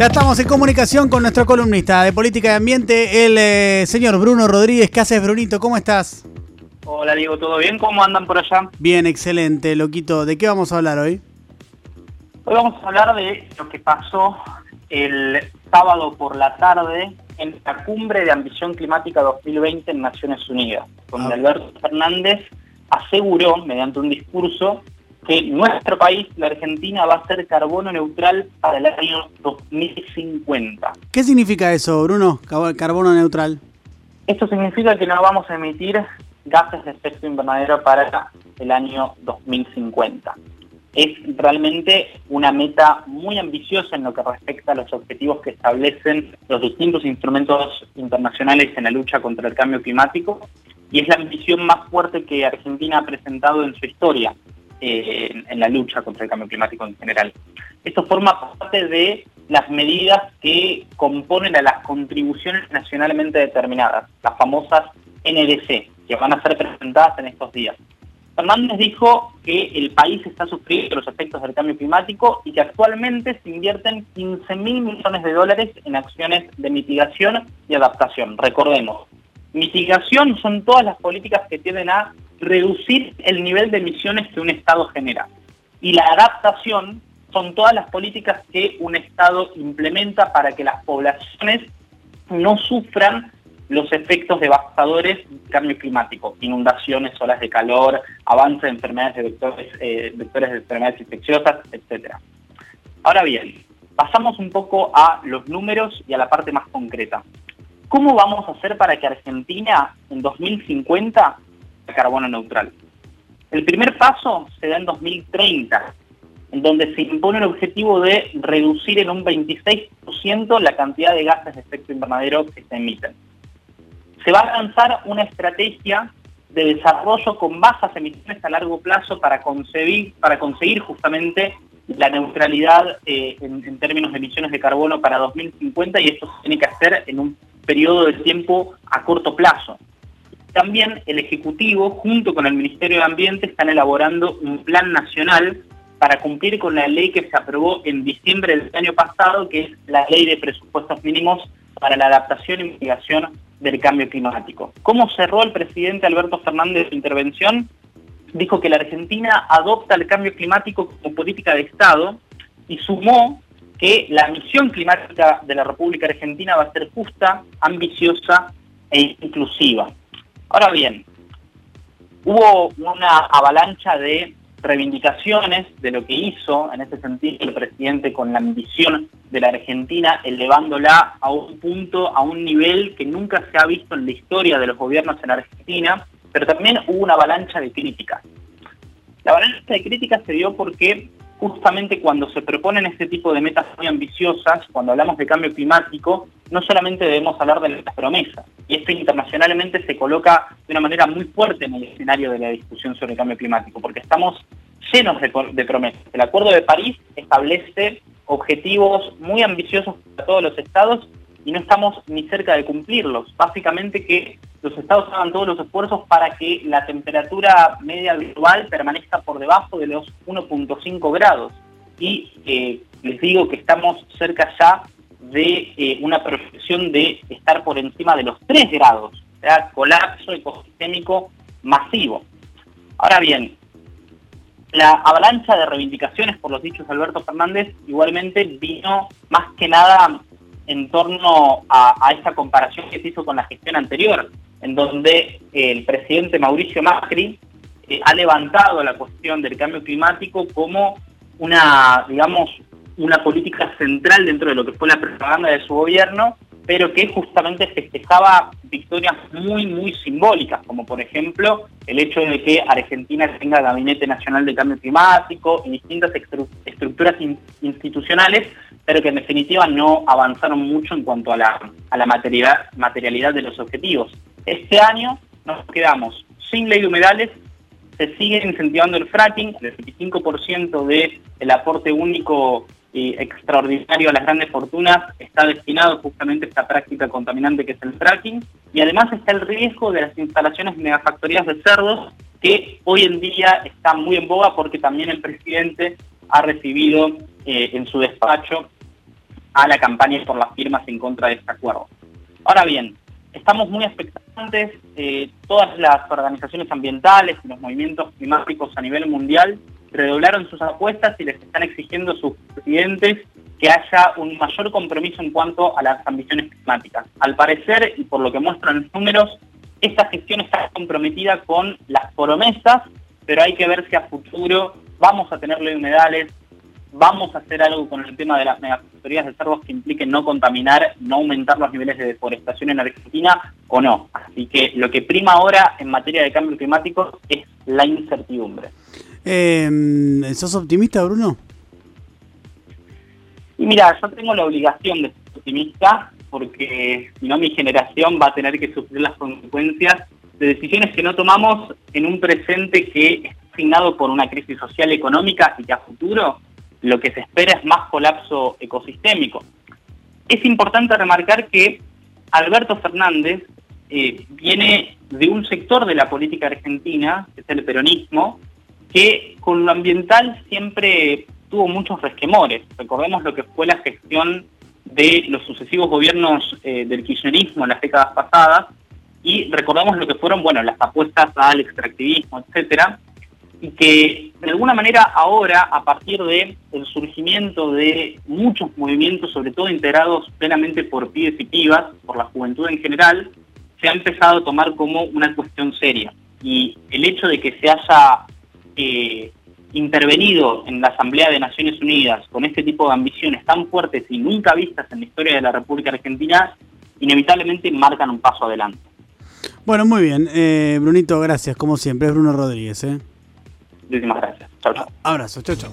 Ya estamos en comunicación con nuestro columnista de política y ambiente, el eh, señor Bruno Rodríguez. ¿Qué haces, Brunito? ¿Cómo estás? Hola, Diego, ¿todo bien? ¿Cómo andan por allá? Bien, excelente, loquito. ¿De qué vamos a hablar hoy? Hoy vamos a hablar de lo que pasó el sábado por la tarde en la cumbre de ambición climática 2020 en Naciones Unidas, donde Ah. Alberto Fernández aseguró, mediante un discurso, que nuestro país, la Argentina, va a ser carbono neutral para el año 2050. ¿Qué significa eso, Bruno? Carbono neutral. Esto significa que no vamos a emitir gases de efecto invernadero para el año 2050. Es realmente una meta muy ambiciosa en lo que respecta a los objetivos que establecen los distintos instrumentos internacionales en la lucha contra el cambio climático y es la ambición más fuerte que Argentina ha presentado en su historia eh, en, en la lucha contra el cambio climático en general. Esto forma parte de las medidas que componen a las contribuciones nacionalmente determinadas, las famosas NDC, que van a ser presentadas en estos días. Fernández dijo que el país está sufriendo los efectos del cambio climático y que actualmente se invierten 15 mil millones de dólares en acciones de mitigación y adaptación. Recordemos, mitigación son todas las políticas que tienden a reducir el nivel de emisiones que un Estado genera. Y la adaptación son todas las políticas que un Estado implementa para que las poblaciones no sufran los efectos devastadores del cambio climático, inundaciones, olas de calor, avance de enfermedades de vectores, eh, vectores de enfermedades infecciosas, etc. Ahora bien, pasamos un poco a los números y a la parte más concreta. ¿Cómo vamos a hacer para que Argentina en 2050 sea carbono neutral? El primer paso se da en 2030, en donde se impone el objetivo de reducir en un 26% la cantidad de gases de efecto invernadero que se emiten. Se va a lanzar una estrategia de desarrollo con bajas emisiones a largo plazo para conseguir, para conseguir justamente la neutralidad eh, en, en términos de emisiones de carbono para 2050 y esto se tiene que hacer en un periodo de tiempo a corto plazo. También el Ejecutivo, junto con el Ministerio de Ambiente, están elaborando un plan nacional para cumplir con la ley que se aprobó en diciembre del año pasado, que es la Ley de Presupuestos Mínimos para la Adaptación y Mitigación del Cambio Climático. ¿Cómo cerró el presidente Alberto Fernández su intervención? Dijo que la Argentina adopta el cambio climático como política de Estado y sumó que la misión climática de la República Argentina va a ser justa, ambiciosa e inclusiva. Ahora bien, hubo una avalancha de reivindicaciones de lo que hizo en ese sentido el presidente con la ambición de la Argentina, elevándola a un punto, a un nivel que nunca se ha visto en la historia de los gobiernos en Argentina, pero también hubo una avalancha de críticas. La avalancha de críticas se dio porque justamente cuando se proponen este tipo de metas muy ambiciosas, cuando hablamos de cambio climático, no solamente debemos hablar de las promesas, y esto internacionalmente se coloca de una manera muy fuerte en el escenario de la discusión sobre el cambio climático, porque estamos llenos de, promesas. El Acuerdo de París establece objetivos muy ambiciosos para todos los estados y no estamos ni cerca de cumplirlos. Básicamente que los estados hagan todos los esfuerzos para que la temperatura media global permanezca por debajo de los 1.5 grados. Y eh, les digo que estamos cerca ya de eh, una proyección de estar por encima de los 3 grados, sea, colapso ecosistémico masivo. Ahora bien, la avalancha de reivindicaciones por los dichos de Alberto Fernández igualmente vino más que nada en torno a, a esta comparación que se hizo con la gestión anterior, en donde el presidente Mauricio Macri eh, ha levantado la cuestión del cambio climático como una, digamos, una política central dentro de lo que fue la propaganda de su gobierno, pero que justamente festejaba victorias muy, muy simbólicas, como por ejemplo el hecho de que Argentina tenga Gabinete Nacional de Cambio Climático y distintas estru estructuras in institucionales, pero que en definitiva no avanzaron mucho en cuanto a la, materialidad de los objetivos. Este año nos quedamos sin ley de humedales, se sigue incentivando el fracking, el 25% del aporte único y extraordinario a las grandes fortunas está destinado justamente a esta práctica contaminante que es el fracking y además está el riesgo de las instalaciones megafactorías de cerdos que hoy en día está muy en boga porque también el presidente ha recibido eh, en su despacho a la campaña por las firmas en contra de este acuerdo. Ahora bien, estamos muy expectantes, eh, todas las organizaciones ambientales y los movimientos climáticos a nivel mundial redoblaron sus apuestas y les están exigiendo sus presidentes que haya un mayor compromiso en cuanto a las ambiciones climáticas. Al parecer, y por lo que muestran los números, esta gestión está comprometida con las promesas, pero hay que ver si a futuro vamos a tener ley humedales, vamos a hacer algo con el tema de las megafactorías de cerdos que impliquen no contaminar, no aumentar los niveles de deforestación en Argentina o no. Así que lo que prima ahora en materia de cambio climático es la incertidumbre. Eh, ¿Sos optimista, Bruno? Y mira, yo tengo la obligación de ser optimista porque si no mi generación va a tener que sufrir las consecuencias de decisiones que no tomamos en un presente que está asignado por una crisis social económica y que a futuro lo que se espera es más colapso ecosistémico. Es importante remarcar que Alberto Fernández eh, viene de un sector de la política argentina, que es el peronismo, que con lo ambiental siempre tuvo muchos resquemores. Recordemos lo que fue la gestión de los sucesivos gobiernos eh, del kirchnerismo en las décadas pasadas y recordamos lo que fueron, bueno, las apuestas al extractivismo, etcétera, y que de alguna manera ahora, a partir del el surgimiento de muchos movimientos, sobre todo integrados plenamente por pibes y pibas, por la juventud en general, se ha empezado a tomar como una cuestión seria. Y el hecho de que se haya eh, intervenido en la Asamblea de Naciones Unidas con este tipo de ambiciones tan fuertes y nunca vistas en la historia de la República Argentina, inevitablemente marcan un paso adelante. Bueno, muy bien. Eh, Brunito, gracias, como siempre. Es Bruno Rodríguez. ¿eh? Muchísimas gracias. Chao, chao. Abrazo, chao, chao.